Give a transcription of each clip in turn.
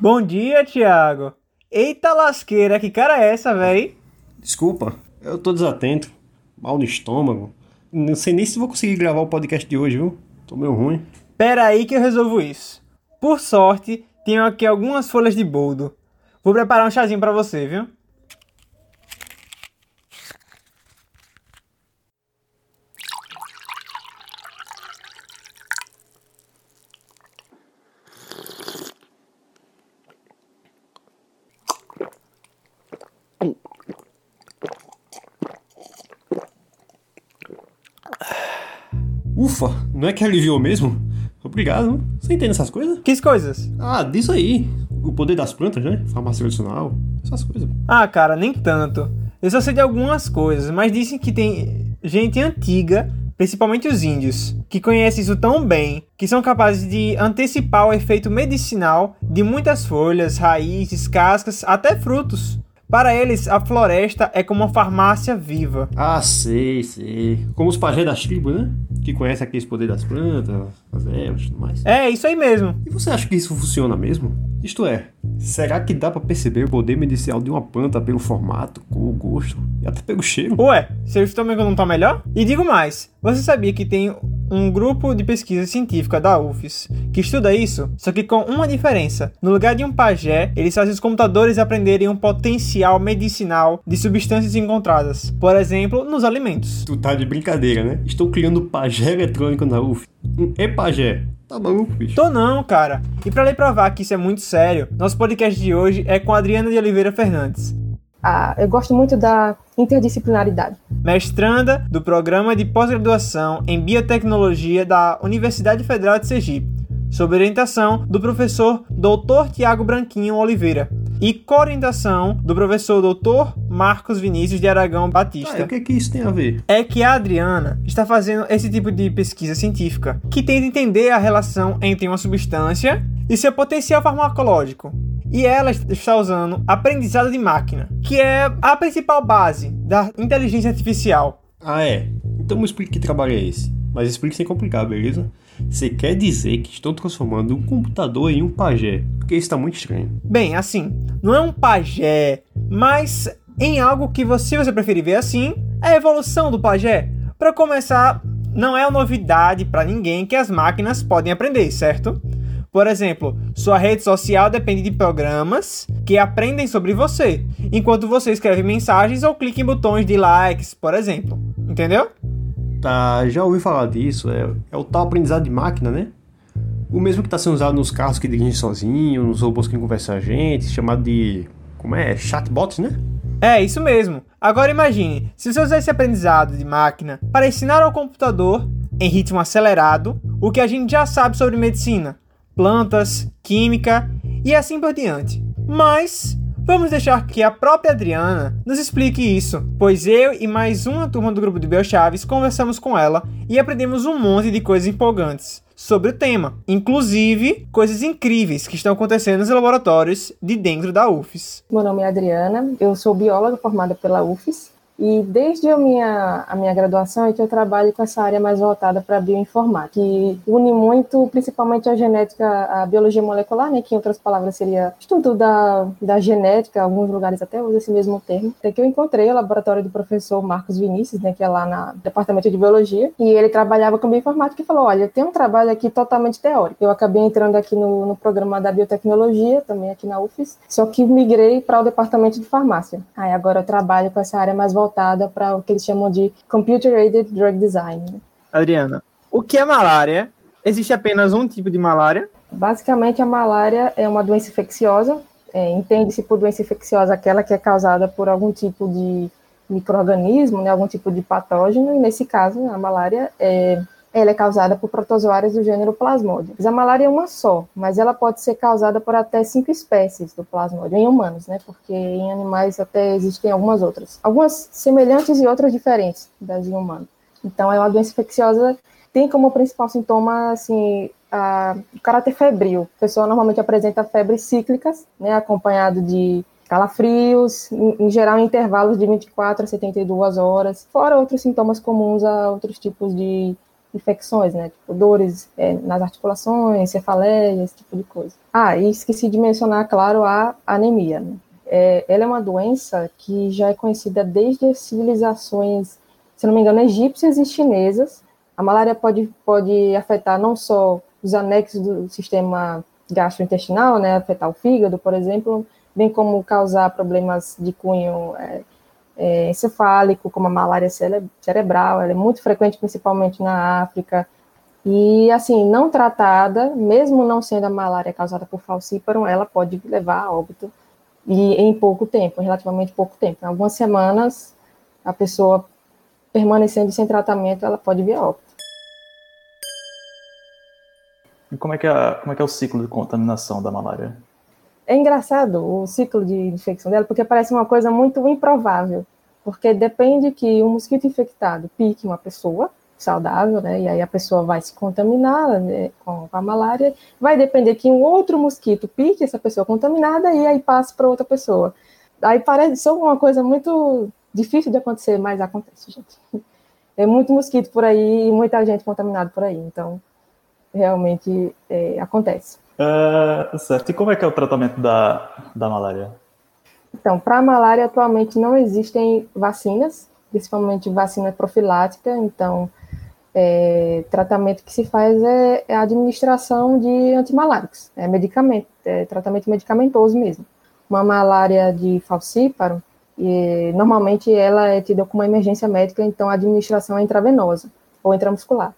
Bom dia, Thiago. Eita lasqueira, que cara é essa, véi? Desculpa, eu tô desatento. Mal no estômago. Não sei nem se vou conseguir gravar o podcast de hoje, viu? Tô meio ruim. Pera aí que eu resolvo isso. Por sorte, tenho aqui algumas folhas de boldo. Vou preparar um chazinho para você, viu? Não é que aliviou mesmo? Obrigado. Você entende essas coisas? Que coisas? Ah, disso aí. O poder das plantas, né? Farmácia tradicional. Essas coisas. Ah, cara, nem tanto. Eu só sei de algumas coisas, mas dizem que tem gente antiga, principalmente os índios, que conhecem isso tão bem que são capazes de antecipar o efeito medicinal de muitas folhas, raízes, cascas, até frutos. Para eles, a floresta é como uma farmácia viva. Ah, sei, sei. Como os pajés das tribos, né? Que conhecem aqueles poderes das plantas, as ervas e tudo mais. É, isso aí mesmo. E você acha que isso funciona mesmo? Isto é, será que dá para perceber o poder medicinal de uma planta pelo formato, cor, gosto e até pelo cheiro? Ué, seu estômago não tá melhor? E digo mais, você sabia que tem um grupo de pesquisa científica da UFES que estuda isso, só que com uma diferença. No lugar de um pajé, eles fazem os computadores aprenderem um potencial medicinal de substâncias encontradas, por exemplo, nos alimentos. Tu tá de brincadeira, né? Estou criando pajé eletrônico na UFES. Um e-pajé. Tá maluco, bicho? Tô não, cara. E para lhe provar que isso é muito sério, nosso podcast de hoje é com a Adriana de Oliveira Fernandes. Ah, eu gosto muito da interdisciplinaridade. Mestranda do Programa de Pós-Graduação em Biotecnologia da Universidade Federal de Sergipe, sob orientação do professor Dr. Tiago Branquinho Oliveira e coorientação do professor Dr. Marcos Vinícius de Aragão Batista. Ah, o que, é que isso tem a ver? É que a Adriana está fazendo esse tipo de pesquisa científica que tenta entender a relação entre uma substância e seu potencial farmacológico e ela está usando aprendizado de máquina, que é a principal base da inteligência artificial. Ah, é? Então me explique que trabalho é esse. Mas explique sem complicar, beleza? Você quer dizer que estão transformando um computador em um pajé? Porque isso está muito estranho. Bem, assim, não é um pajé, mas em algo que você, você preferir ver assim, é a evolução do pajé. Para começar, não é novidade para ninguém que as máquinas podem aprender, certo? Por exemplo, sua rede social depende de programas que aprendem sobre você, enquanto você escreve mensagens ou clica em botões de likes, por exemplo. Entendeu? Tá, já ouvi falar disso. É, é o tal aprendizado de máquina, né? O mesmo que está sendo usado nos carros que dirigem sozinho, nos robôs que conversam a gente, chamado de. Como é? Chatbots, né? É, isso mesmo. Agora imagine, se você usar esse aprendizado de máquina para ensinar ao computador, em ritmo acelerado, o que a gente já sabe sobre medicina, plantas, química e assim por diante. Mas vamos deixar que a própria Adriana nos explique isso, pois eu e mais uma turma do grupo de Belchaves conversamos com ela e aprendemos um monte de coisas empolgantes sobre o tema, inclusive coisas incríveis que estão acontecendo nos laboratórios de dentro da UFES. Meu nome é Adriana, eu sou bióloga formada pela UFES e desde a minha, a minha graduação é que eu trabalho com essa área mais voltada para a bioinformática, que une muito, principalmente a genética, a biologia molecular, né, que em outras palavras seria estudo da, da genética, alguns lugares até usam esse mesmo termo. Até que eu encontrei o laboratório do professor Marcos Vinícius, né, que é lá no departamento de biologia, e ele trabalhava com bioinformática e falou, olha, tem um trabalho aqui totalmente teórico. Eu acabei entrando aqui no, no programa da biotecnologia, também aqui na UFES, só que migrei para o departamento de farmácia. Aí agora eu trabalho com essa área mais voltada voltada para o que eles chamam de Computer Aided Drug Design. Adriana, o que é malária? Existe apenas um tipo de malária? Basicamente, a malária é uma doença infecciosa. É, Entende-se por doença infecciosa aquela que é causada por algum tipo de microorganismo, né, algum tipo de patógeno, e nesse caso, a malária é ela é causada por protozoários do gênero Plasmodium. A malária é uma só, mas ela pode ser causada por até cinco espécies do Plasmodium em humanos, né? Porque em animais até existem algumas outras. Algumas semelhantes e outras diferentes das em humanos. Então é uma doença infecciosa, tem como principal sintoma, assim, a, o caráter febril. A pessoa normalmente apresenta febres cíclicas, né? Acompanhado de calafrios, em, em, geral em intervalos de 24 a 72 horas, fora outros sintomas comuns a outros tipos de infecções, né? Tipo, dores é, nas articulações, cefaleia, esse tipo de coisa. Ah, e esqueci de mencionar, claro, a anemia. Né? É, ela é uma doença que já é conhecida desde as civilizações, se não me engano, egípcias e chinesas. A malária pode, pode afetar não só os anexos do sistema gastrointestinal, né, afetar o fígado, por exemplo, bem como causar problemas de cunho é, é, encefálico, como a malária cerebral, ela é muito frequente principalmente na África, e assim, não tratada, mesmo não sendo a malária causada por falciparum, ela pode levar a óbito, e em pouco tempo, em relativamente pouco tempo, em algumas semanas, a pessoa permanecendo sem tratamento, ela pode vir a óbito. E como é que é, como é, que é o ciclo de contaminação da malária? É engraçado o ciclo de infecção dela, porque parece uma coisa muito improvável. Porque depende que um mosquito infectado pique uma pessoa saudável, né? E aí a pessoa vai se contaminar né, com a malária. Vai depender que um outro mosquito pique essa pessoa contaminada e aí passe para outra pessoa. Aí parece só uma coisa muito difícil de acontecer, mas acontece, gente. É muito mosquito por aí e muita gente contaminada por aí. Então, realmente é, acontece. Uh, certo. E como é que é o tratamento da, da malária? Então, para a malária, atualmente não existem vacinas, principalmente vacina profilática, então, é, tratamento que se faz é, é a administração de antimaláricos, é medicamento, é tratamento medicamentoso mesmo. Uma malária de falcíparo, e, normalmente ela é tida como uma emergência médica, então a administração é intravenosa ou intramuscular.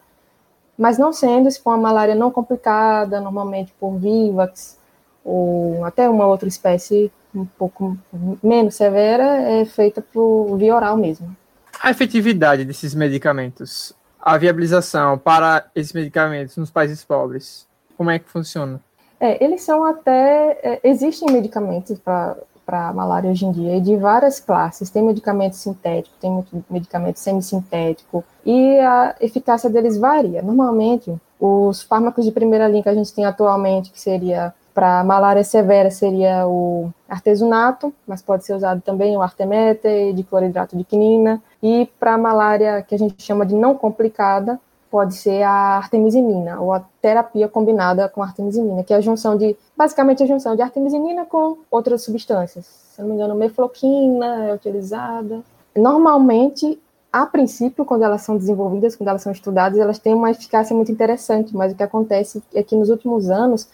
Mas não sendo, se for uma malária não complicada, normalmente por Vivax, ou até uma outra espécie um pouco menos severa, é feita por via oral mesmo. A efetividade desses medicamentos, a viabilização para esses medicamentos nos países pobres, como é que funciona? É, eles são até. É, existem medicamentos para para malária hoje em dia, e de várias classes. Tem medicamento sintético, tem medicamento semissintético, e a eficácia deles varia. Normalmente, os fármacos de primeira linha que a gente tem atualmente, que seria para malária severa, seria o artesunato, mas pode ser usado também o artemete, de cloridrato de quinina, e para malária que a gente chama de não complicada, pode ser a artemisinina, ou a terapia combinada com artemisinina, que é a junção de, basicamente a junção de artemisinina com outras substâncias. Se não me engano, mefloquina é utilizada. Normalmente, a princípio, quando elas são desenvolvidas, quando elas são estudadas, elas têm uma eficácia muito interessante, mas o que acontece é que nos últimos anos,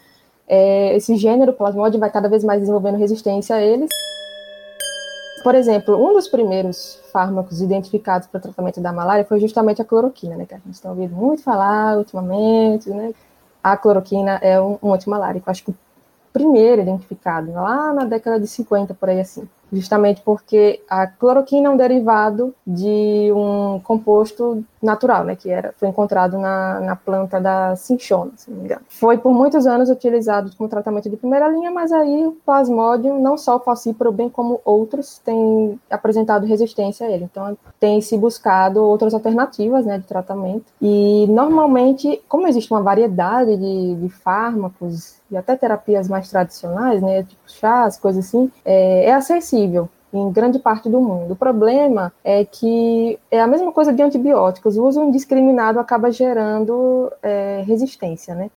é, esse gênero plasmode vai cada vez mais desenvolvendo resistência a eles. Por exemplo, um dos primeiros fármacos identificados para tratamento da malária foi justamente a cloroquina, né, que a gente está ouvindo muito falar ultimamente, né? A cloroquina é um, um antimalarico, acho que o primeiro identificado, lá na década de 50, por aí assim justamente porque a cloroquina é um derivado de um composto natural, né, que era, foi encontrado na, na planta da cinchona, se não me engano. Foi por muitos anos utilizado como tratamento de primeira linha, mas aí o plasmódio, não só o falcíparo, bem como outros, tem apresentado resistência a ele. Então, tem se buscado outras alternativas, né, de tratamento. E, normalmente, como existe uma variedade de, de fármacos e até terapias mais tradicionais, né, tipo chás, coisas assim, é, é acessível em grande parte do mundo. O problema é que é a mesma coisa de antibióticos, o uso indiscriminado acaba gerando é, resistência, né?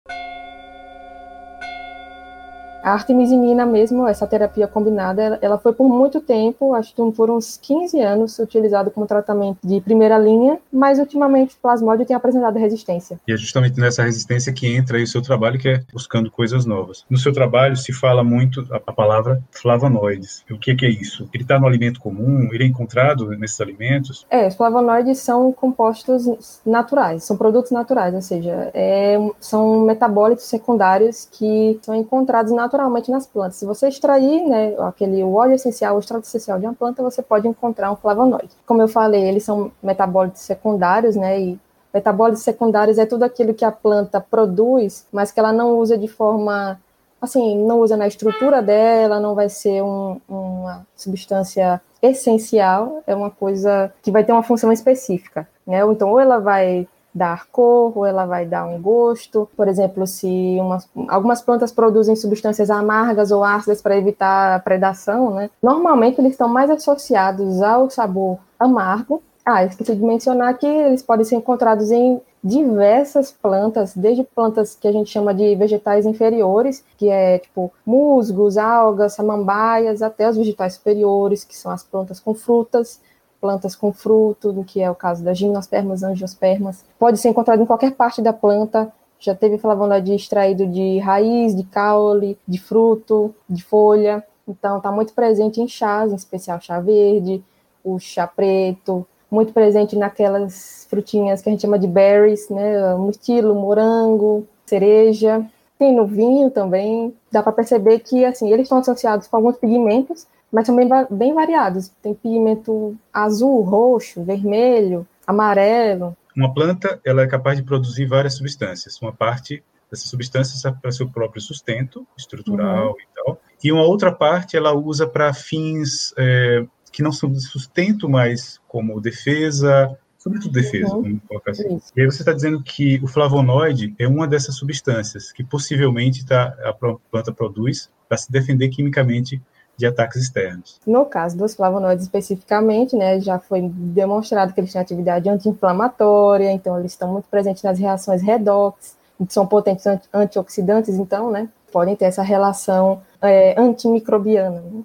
A artemisinina mesmo, essa terapia combinada, ela foi por muito tempo, acho que por uns 15 anos, utilizada como tratamento de primeira linha, mas ultimamente o plasmódio tem apresentado resistência. E é justamente nessa resistência que entra aí o seu trabalho, que é buscando coisas novas. No seu trabalho se fala muito a, palavra flavonoides. O que, que é isso? Ele está no alimento comum? Ele é encontrado nesses alimentos? É, os flavonoides são compostos naturais, são produtos naturais, ou seja, é, são metabólitos secundários que são encontrados na naturalmente nas plantas. Se você extrair né, aquele óleo essencial, o extrato essencial de uma planta, você pode encontrar um flavonoide. Como eu falei, eles são metabólitos secundários, né? E metabólitos secundários é tudo aquilo que a planta produz, mas que ela não usa de forma assim, não usa na estrutura dela, não vai ser um, uma substância essencial, é uma coisa que vai ter uma função específica, né? Então, ou ela vai dar cor, ou ela vai dar um gosto. Por exemplo, se uma, algumas plantas produzem substâncias amargas ou ácidas para evitar a predação, né? Normalmente eles estão mais associados ao sabor amargo. Ah, esqueci de mencionar que eles podem ser encontrados em diversas plantas, desde plantas que a gente chama de vegetais inferiores, que é tipo musgos, algas, samambaias, até os vegetais superiores, que são as plantas com frutas, plantas com fruto, que é o caso das gimnospermas, angiospermas. Pode ser encontrado em qualquer parte da planta. Já teve flavonoide extraído de raiz, de caule, de fruto, de folha. Então, está muito presente em chás, em especial chá verde, o chá preto, muito presente naquelas frutinhas que a gente chama de berries, né? Murtilo, morango, cereja. Tem no vinho também. Dá para perceber que assim eles estão associados com alguns pigmentos, mas bem, bem variados. Tem pigmento azul, roxo, vermelho, amarelo. Uma planta ela é capaz de produzir várias substâncias. Uma parte dessas substâncias é para seu próprio sustento estrutural uhum. e tal. E uma outra parte ela usa para fins é, que não são de sustento, mas como defesa, sobretudo defesa, uhum. vamos colocar assim. Isso. E aí você está dizendo que o flavonoide é uma dessas substâncias que possivelmente tá, a planta produz para se defender quimicamente de ataques externos. No caso dos flavonoides especificamente, né, já foi demonstrado que eles têm atividade anti-inflamatória, então eles estão muito presentes nas reações redox, que são potentes antioxidantes, então, né, podem ter essa relação é, antimicrobiana. Né?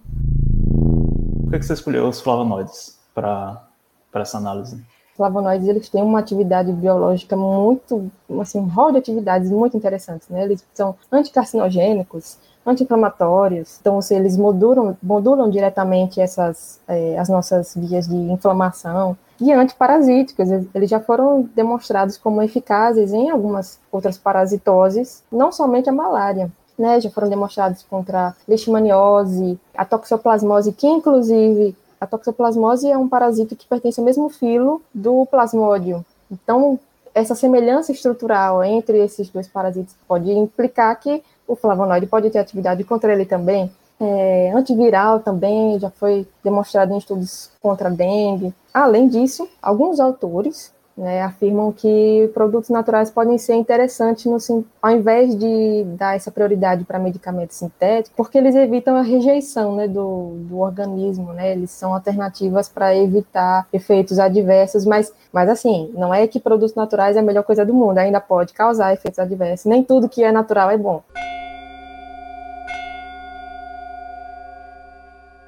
Por que você escolheu os flavonoides para essa análise? flavonoides eles têm uma atividade biológica muito, assim, um rol de atividades muito interessantes, né? Eles são anticarcinogênicos, anti-inflamatórios, então se eles modulam, modulam diretamente essas é, as nossas vias de inflamação e antiparasíticos, eles já foram demonstrados como eficazes em algumas outras parasitoses, não somente a malária né, já foram demonstrados contra leishmaniose, a toxoplasmose, que inclusive a toxoplasmose é um parasito que pertence ao mesmo filo do plasmódio. Então, essa semelhança estrutural entre esses dois parasitos pode implicar que o flavonoide pode ter atividade contra ele também. É, antiviral também já foi demonstrado em estudos contra dengue. Além disso, alguns autores né, afirmam que produtos naturais podem ser interessantes no, ao invés de dar essa prioridade para medicamentos sintéticos, porque eles evitam a rejeição né, do, do organismo, né, eles são alternativas para evitar efeitos adversos, mas, mas assim, não é que produtos naturais é a melhor coisa do mundo, ainda pode causar efeitos adversos, nem tudo que é natural é bom.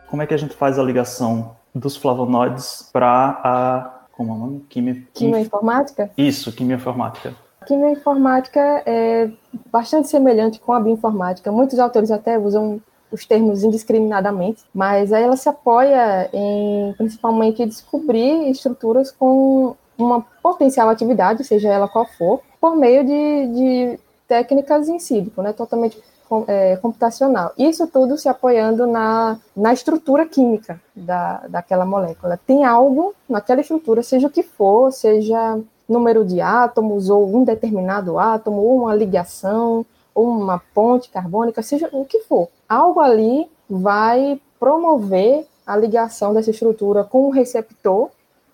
Como é que a gente faz a ligação dos flavonoides para a como é o nome? Quimio... Quimioinformática? Isso, quimioinformática. Quimioinformática é bastante semelhante com a bioinformática. Muitos autores até usam os termos indiscriminadamente, mas aí ela se apoia em principalmente descobrir estruturas com uma potencial atividade, seja ela qual for, por meio de, de técnicas in sílico, né, totalmente computacional. Isso tudo se apoiando na, na estrutura química da, daquela molécula. Tem algo naquela estrutura, seja o que for, seja número de átomos, ou um determinado átomo, ou uma ligação, ou uma ponte carbônica, seja o que for. Algo ali vai promover a ligação dessa estrutura com o receptor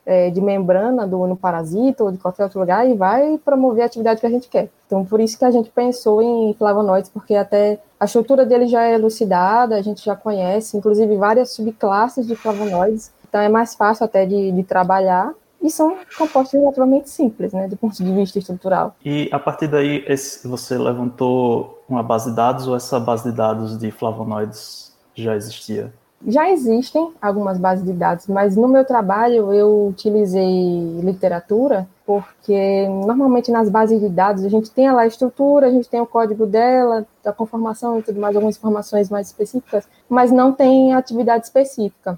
é, de membrana do no parasita ou de qualquer outro lugar e vai promover a atividade que a gente quer. Então, por isso que a gente pensou em flavonoides, porque até a estrutura dele já é elucidada, a gente já conhece, inclusive várias subclasses de flavonoides, então é mais fácil até de, de trabalhar e são compostos relativamente simples, né, do ponto de vista estrutural. E a partir daí, esse, você levantou uma base de dados ou essa base de dados de flavonoides já existia? Já existem algumas bases de dados, mas no meu trabalho eu utilizei literatura, porque normalmente nas bases de dados a gente tem lá a estrutura, a gente tem o código dela, da conformação e tudo mais, algumas informações mais específicas, mas não tem atividade específica.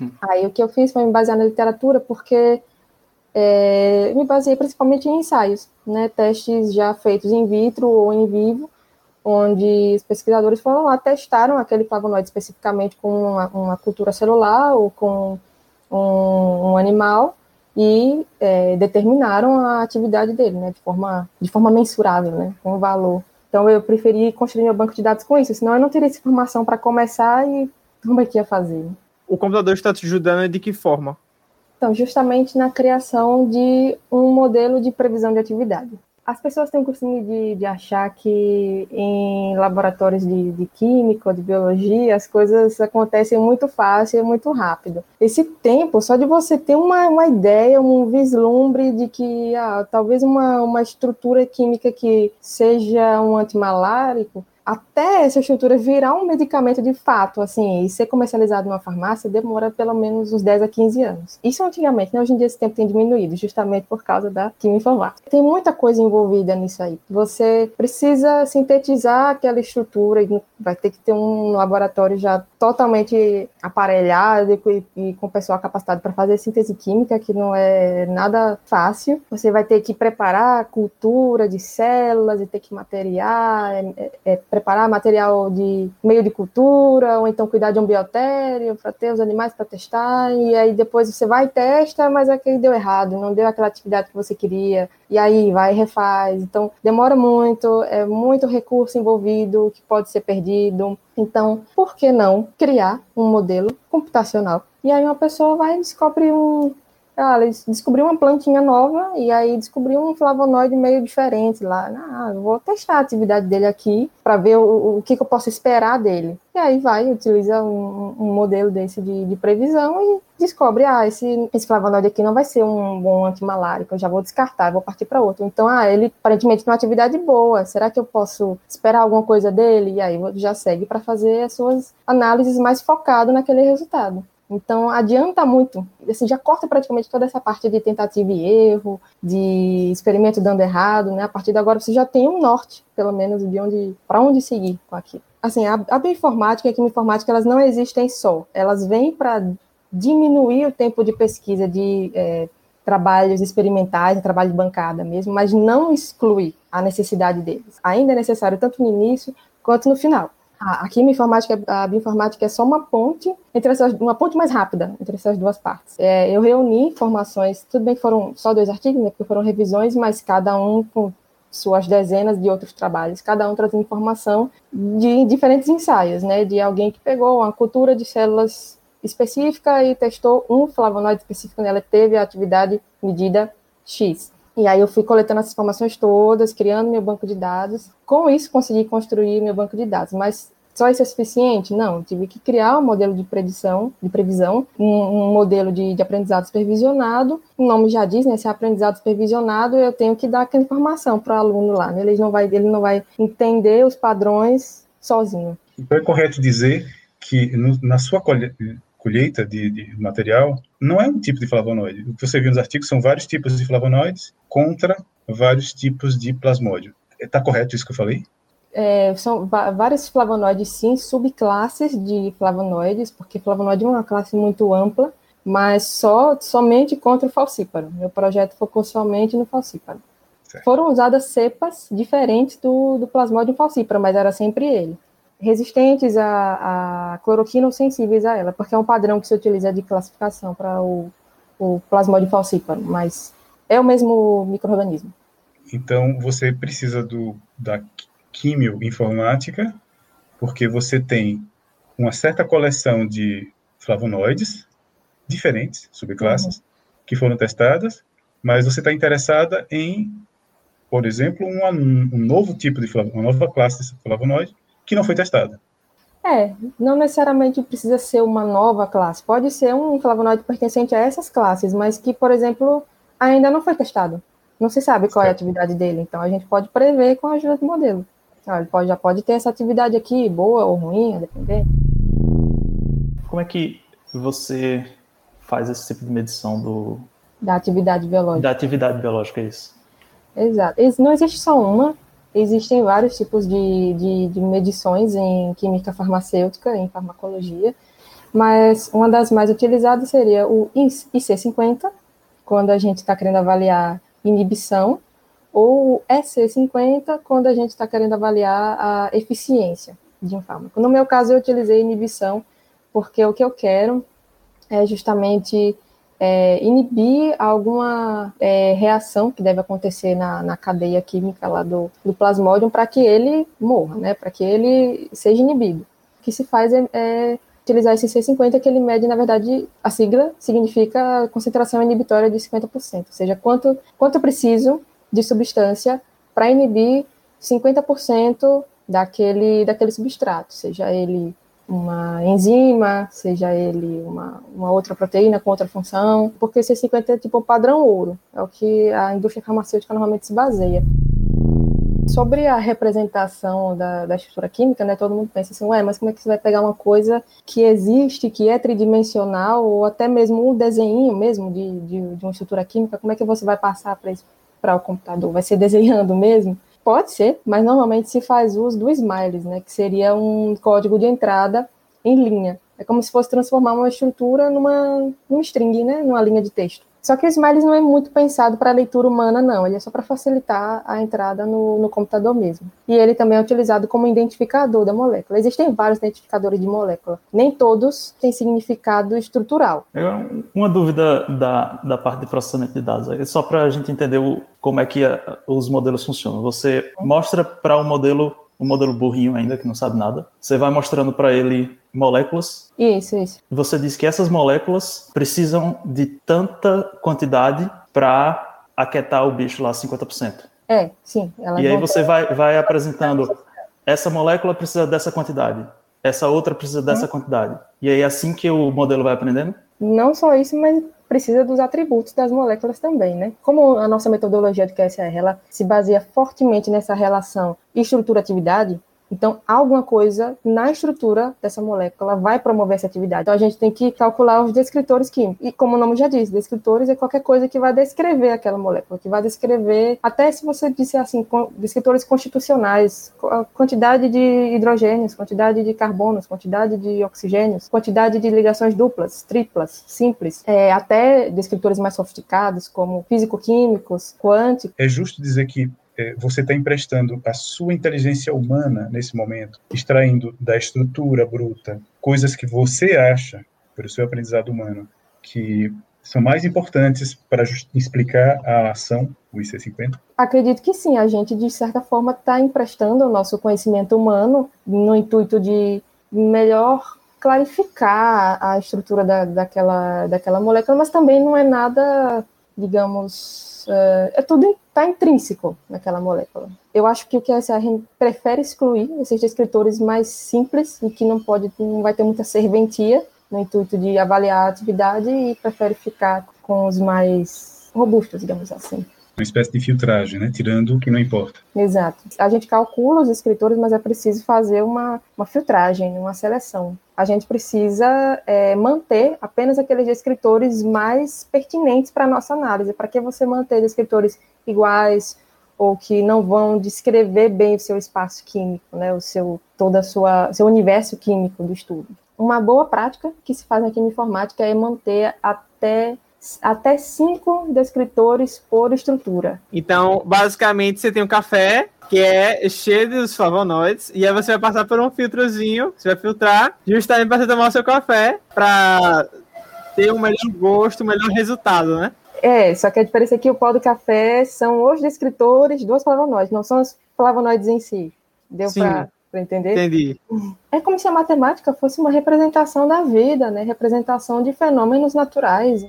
Hum. Aí o que eu fiz foi me basear na literatura, porque é, me baseei principalmente em ensaios, né, testes já feitos in vitro ou em vivo, onde os pesquisadores foram lá, testaram aquele flavonoide especificamente com uma, uma cultura celular ou com um, um animal e é, determinaram a atividade dele, né, de forma, de forma mensurável, né, com valor. Então eu preferi construir meu banco de dados com isso, senão eu não teria essa informação para começar e como é que ia fazer. O computador está te ajudando de que forma? Então, justamente na criação de um modelo de previsão de atividade. As pessoas têm o costume de, de achar que em laboratórios de, de química de biologia as coisas acontecem muito fácil e muito rápido. Esse tempo, só de você ter uma, uma ideia, um vislumbre de que ah, talvez uma, uma estrutura química que seja um antimalárico até essa estrutura virar um medicamento de fato, assim, e ser comercializado numa farmácia, demora pelo menos uns 10 a 15 anos. Isso antigamente, né? Hoje em dia esse tempo tem diminuído, justamente por causa da química informática. Tem muita coisa envolvida nisso aí. Você precisa sintetizar aquela estrutura e vai ter que ter um laboratório já totalmente aparelhado e, e com pessoal capacitado para fazer síntese química, que não é nada fácil. Você vai ter que preparar cultura de células e ter que materiar, é, é, é preparar material de meio de cultura, ou então cuidar de um biotério para ter os animais para testar, e aí depois você vai e testa, mas aquele deu errado, não deu aquela atividade que você queria, e aí vai e refaz. Então demora muito, é muito recurso envolvido que pode ser perdido. Então, por que não criar um modelo computacional? E aí uma pessoa vai e descobre um, eles descobriu uma plantinha nova e aí descobriu um flavonoide meio diferente lá. Ah, vou testar a atividade dele aqui para ver o, o que, que, eu posso esperar dele. E aí vai, utiliza um, um modelo desse de, de, previsão e descobre, ah, esse, esse flavonoide aqui não vai ser um bom antimalárico, eu já vou descartar, vou partir para outro. Então, ah, ele aparentemente tem uma atividade boa, será que eu posso esperar alguma coisa dele? E aí já segue para fazer as suas análises mais focado naquele resultado. Então, adianta muito, assim, já corta praticamente toda essa parte de tentativa e erro, de experimento dando errado, né? A partir de agora você já tem um norte, pelo menos, de onde, para onde seguir com aquilo. Assim, a, a bioinformática e a quimioinformática, elas não existem só, elas vêm para diminuir o tempo de pesquisa de é, trabalhos experimentais, trabalho de bancada mesmo, mas não exclui a necessidade deles. Ainda é necessário tanto no início quanto no final. A, química informática, a bioinformática é só uma ponte entre essas, uma ponte mais rápida entre essas duas partes. É, eu reuni informações, tudo bem que foram só dois artigos, né, porque foram revisões, mas cada um com suas dezenas de outros trabalhos, cada um trazendo informação de diferentes ensaios, né, de alguém que pegou uma cultura de células específica e testou um flavonoide específico nela, teve a atividade medida X. E aí eu fui coletando essas informações todas, criando meu banco de dados. Com isso, consegui construir meu banco de dados. Mas só isso é suficiente? Não, tive que criar um modelo de predição, de previsão, um, um modelo de, de, aprendizado supervisionado. O nome já diz, né? Se é aprendizado supervisionado, eu tenho que dar aquela informação para o aluno lá. Né? Ele, não vai, ele não vai entender os padrões sozinho. Então é correto dizer que no, na sua colheita de, de, material não é um tipo de flavonoide. O que você viu nos artigos são vários tipos de flavonoides contra vários tipos de plasmódio. Está correto isso que eu falei? É, são vários flavonoides, sim, subclasses de flavonoides, porque flavonoide é uma classe muito ampla, mas só somente contra o falcíparo. Meu projeto focou somente no falcíparo. Certo. Foram usadas cepas diferentes do, do plasmódio falcíparo, mas era sempre ele resistentes à, à cloroquina ou sensíveis a ela, porque é um padrão que se utiliza de classificação para o, o plasmódio falciparum, mas é o mesmo microorganismo. Então, você precisa do, da quimioinformática, porque você tem uma certa coleção de flavonoides diferentes, subclasses, uhum. que foram testadas, mas você está interessada em, por exemplo, uma, um novo tipo de flavonoide, uma nova classe de flavonoide, que não foi testada. É, não necessariamente precisa ser uma nova classe. Pode ser um flavonoide pertencente a essas classes, mas que, por exemplo, ainda não foi testado. Não se sabe qual é a atividade dele. Então, a gente pode prever com a ajuda do modelo. Ah, ele pode, já pode ter essa atividade aqui, boa ou ruim, a depender. Como é que você faz esse tipo de medição do... Da atividade biológica. Da atividade biológica, é isso. Exato. Não existe só uma, Existem vários tipos de, de, de medições em química farmacêutica, em farmacologia, mas uma das mais utilizadas seria o IC50, quando a gente está querendo avaliar inibição, ou o EC50, quando a gente está querendo avaliar a eficiência de um fármaco. No meu caso, eu utilizei inibição, porque o que eu quero é justamente é, inibir alguma é, reação que deve acontecer na, na cadeia química lá do, do plasmódium para que ele morra, né, para que ele seja inibido. O que se faz é, é utilizar esse C50 que ele mede, na verdade, a sigla significa concentração inibitória de 50%, ou seja, quanto, quanto eu preciso de substância para inibir 50% daquele, daquele substrato, seja ele uma enzima, seja ele uma, uma outra proteína com outra função, porque esse 50 é tipo o padrão ouro, é o que a indústria farmacêutica normalmente se baseia. Sobre a representação da, da estrutura química, né, todo mundo pensa assim, ué, mas como é que você vai pegar uma coisa que existe, que é tridimensional, ou até mesmo um desenho mesmo de, de, de uma estrutura química, como é que você vai passar para o computador? Vai ser desenhando mesmo? Pode ser, mas normalmente se faz uso do smiles, né, que seria um código de entrada em linha. É como se fosse transformar uma estrutura numa, numa string, né, numa linha de texto. Só que o Smiles não é muito pensado para leitura humana, não. Ele é só para facilitar a entrada no, no, computador mesmo. E ele também é utilizado como identificador da molécula. Existem vários identificadores de molécula. Nem todos têm significado estrutural. É uma dúvida da, da parte de processamento de dados. É só para a gente entender o, como é que a, os modelos funcionam. Você mostra para o um modelo um modelo burrinho ainda, que não sabe nada. Você vai mostrando para ele moléculas. Isso, isso. Você diz que essas moléculas precisam de tanta quantidade para aquietar o bicho lá 50%. É, sim. e aí você vai, vai apresentando, essa molécula precisa dessa quantidade, essa outra precisa dessa hum. quantidade. E aí é assim que o modelo vai aprendendo? Não só isso, mas precisa dos atributos das moléculas também, né? Como a nossa metodologia de QSR, ela se baseia fortemente nessa relação estrutura-atividade, então, alguma coisa na estrutura dessa molécula vai promover essa atividade. Então, a gente tem que calcular os descritores químicos. E, como o nome já diz, descritores é qualquer coisa que vai descrever aquela molécula, que vai descrever, até se você disser assim, descritores constitucionais, quantidade de hidrogênios, quantidade de carbonos, quantidade de oxigênios, quantidade de ligações duplas, triplas, simples, é, até descritores mais sofisticados, como físico-químicos, quânticos. É justo dizer que você está emprestando a sua inteligência humana nesse momento, extraindo da estrutura bruta coisas que você acha, pelo seu aprendizado humano, que são mais importantes para explicar a ação do IC50? Acredito que sim. A gente, de certa forma, está emprestando o nosso conhecimento humano no intuito de melhor clarificar a estrutura da, daquela, daquela molécula, mas também não é nada, digamos, é, é tudo está intrínseco naquela molécula. Eu acho que o QSR prefere excluir esses descritores mais simples e que não pode, não vai ter muita serventia no intuito de avaliar a atividade e prefere ficar com os mais robustos, digamos assim uma espécie de filtragem, né? tirando o que não importa. Exato. A gente calcula os escritores, mas é preciso fazer uma, uma filtragem, uma seleção. A gente precisa é, manter apenas aqueles escritores mais pertinentes para a nossa análise. Para que você manter escritores iguais ou que não vão descrever bem o seu espaço químico, né? o seu toda a sua seu universo químico do estudo. Uma boa prática que se faz na química informática é manter até até cinco descritores por estrutura. Então, basicamente, você tem um café que é cheio dos flavonoides, e aí você vai passar por um filtrozinho, você vai filtrar, justamente para você tomar o seu café, para ter um melhor gosto, um melhor resultado, né? É, só que a diferença é que o pó do café são os descritores dos flavonoides, não são os flavonoides em si. Deu para entender? Entendi. É como se a matemática fosse uma representação da vida, né? Representação de fenômenos naturais.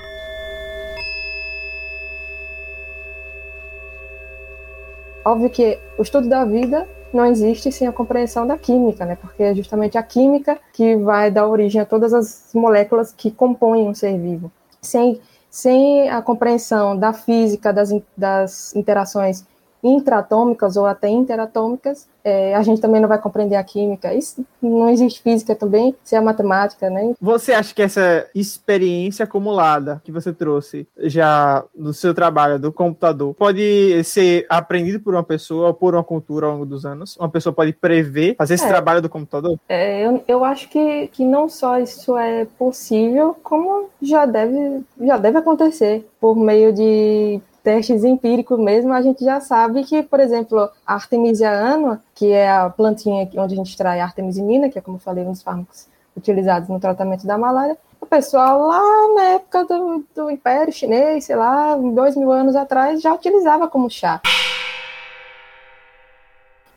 Óbvio que o estudo da vida não existe sem a compreensão da química, né? Porque é justamente a química que vai dar origem a todas as moléculas que compõem um ser vivo. Sem, sem a compreensão da física das, das interações intratômicas ou até interatômicas, é, a gente também não vai compreender a química. Isso não existe física também, se é a matemática, né? Você acha que essa experiência acumulada que você trouxe já do seu trabalho, do computador, pode ser aprendido por uma pessoa ou por uma cultura ao longo dos anos? Uma pessoa pode prever, fazer esse é, trabalho do computador? É, eu, eu acho que, que não só isso é possível, como já deve, já deve acontecer por meio de testes empíricos mesmo, a gente já sabe que, por exemplo, a Artemisia annua, que é a plantinha onde a gente extrai a artemisinina, que é, como eu falei, um dos fármacos utilizados no tratamento da malária, o pessoal lá na época do, do Império Chinês, sei lá, dois mil anos atrás, já utilizava como chá.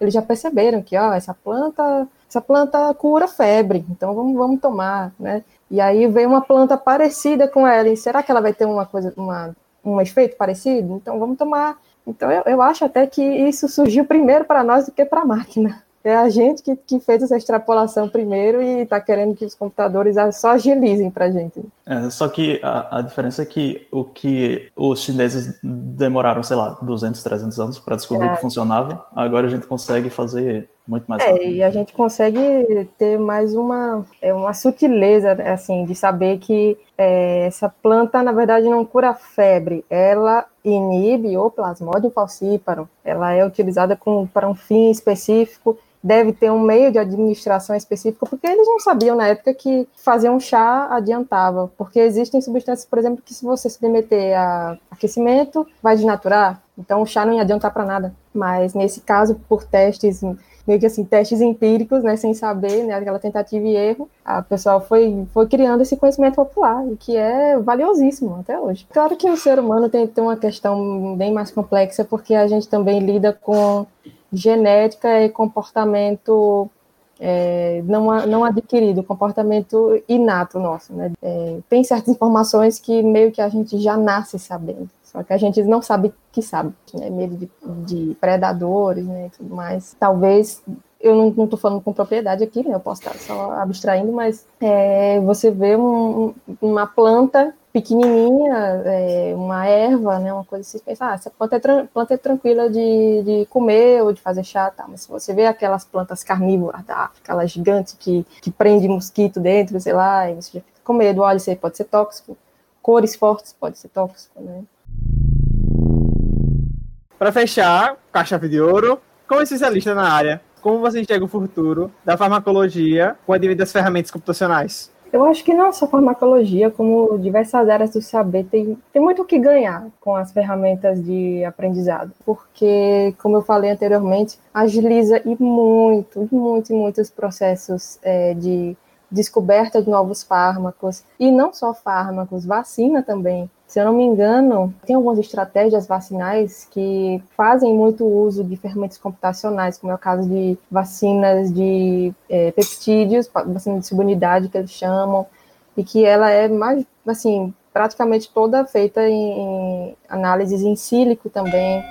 Eles já perceberam que, ó, essa planta, essa planta cura febre, então vamos, vamos tomar, né? E aí veio uma planta parecida com ela, e será que ela vai ter uma coisa, uma um efeito parecido, então vamos tomar Então eu, eu acho até que isso surgiu primeiro para nós do que para a máquina. É a gente que, que fez essa extrapolação primeiro e está querendo que os computadores só agilizem para a gente. É, só que a, a, diferença é que o que os chineses demoraram, sei lá, 200, 300 anos para descobrir é. que funcionava, agora a gente consegue fazer muito mais é, rápido. E a gente consegue ter mais uma, é, uma sutileza, assim, de saber que é, essa planta, na verdade, não cura febre, ela inibe o plasmodium falciparum, ela é utilizada com, para um fim específico deve ter um meio de administração específico, porque eles não sabiam na época que fazer um chá adiantava, porque existem substâncias, por exemplo, que se você se meter a aquecimento, vai desnaturar, então o chá não ia adiantar para nada. Mas nesse caso, por testes, meio que assim, testes empíricos, né, sem saber, né, aquela tentativa e erro, a pessoa foi, foi criando esse conhecimento popular, que é valiosíssimo até hoje. Claro que o ser humano tem, tem uma questão bem mais complexa, porque a gente também lida com genética e comportamento é, não, não adquirido, comportamento inato nosso. Né? É, tem certas informações que meio que a gente já nasce sabendo, só que a gente não sabe que sabe, né? medo de, de predadores né, e tudo mais. Talvez eu não estou falando com propriedade aqui, né? Eu posso estar só abstraindo, mas é, você vê um, uma planta pequenininha, é, uma erva, né, uma coisa assim, você pensa, ah, essa planta é, planta é tranquila de, de comer ou de fazer chá, tá, mas se você vê aquelas plantas carnívoras da África, aquelas gigantes que, que prende mosquito dentro, sei lá, e você já fica com medo, olha, isso aí pode ser tóxico, cores fortes pode ser tóxico, né. Para fechar, com chave de ouro, como especialista na área, como você enxerga o futuro da farmacologia com a das ferramentas computacionais? Eu acho que não só farmacologia, como diversas áreas do saber, tem, tem muito o que ganhar com as ferramentas de aprendizado, porque, como eu falei anteriormente, agiliza e muito, muito, muitos processos é, de descoberta de novos fármacos, e não só fármacos, vacina também. Se eu não me engano, tem algumas estratégias vacinais que fazem muito uso de ferramentas computacionais, como é o caso de vacinas de é, peptídeos, vacina de subunidade que eles chamam, e que ela é mais, assim, praticamente toda feita em, análises em sílico também.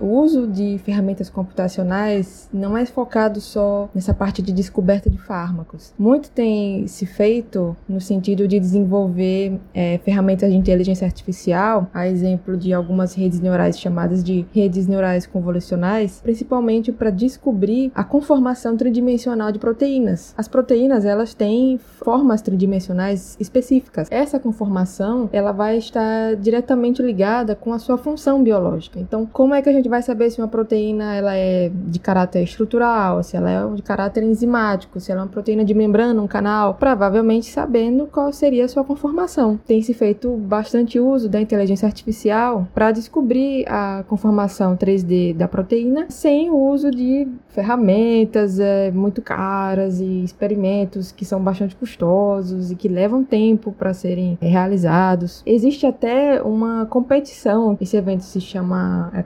O uso de ferramentas computacionais não é focado só nessa parte de descoberta de fármacos. Muito tem se feito no sentido de desenvolver é, ferramentas de inteligência artificial, a exemplo de algumas redes neurais chamadas de redes neurais convolucionais, principalmente para descobrir a conformação tridimensional de proteínas. As proteínas elas têm formas tridimensionais específicas. Essa conformação ela vai estar diretamente ligada com a sua função biológica. Então, como é que a gente vai saber se uma proteína ela é de caráter estrutural, se ela é de caráter enzimático, se ela é uma proteína de membrana, um canal, provavelmente sabendo qual seria a sua conformação. Tem se feito bastante uso da inteligência artificial para descobrir a conformação 3D da proteína sem o uso de ferramentas é, muito caras e experimentos que são bastante custosos e que levam tempo para serem realizados. Existe até uma competição, esse evento se chama é,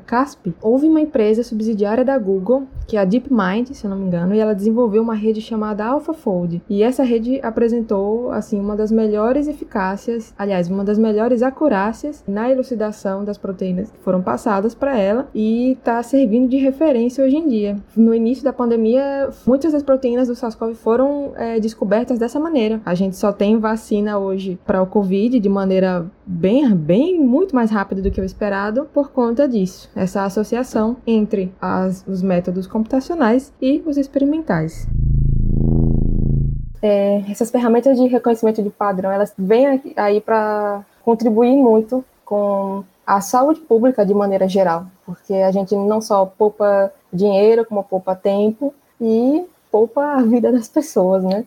Houve uma empresa subsidiária da Google, que é a DeepMind, se eu não me engano, e ela desenvolveu uma rede chamada AlphaFold. E essa rede apresentou, assim, uma das melhores eficácias, aliás, uma das melhores acurácias na elucidação das proteínas que foram passadas para ela e está servindo de referência hoje em dia. No início da pandemia, muitas das proteínas do SARS-CoV foram é, descobertas dessa maneira. A gente só tem vacina hoje para o Covid de maneira bem, bem, muito mais rápida do que o esperado por conta disso. Essa associação associação entre as, os métodos computacionais e os experimentais. É, essas ferramentas de reconhecimento de padrão, elas vêm aí para contribuir muito com a saúde pública de maneira geral, porque a gente não só poupa dinheiro, como poupa tempo e poupa a vida das pessoas, né?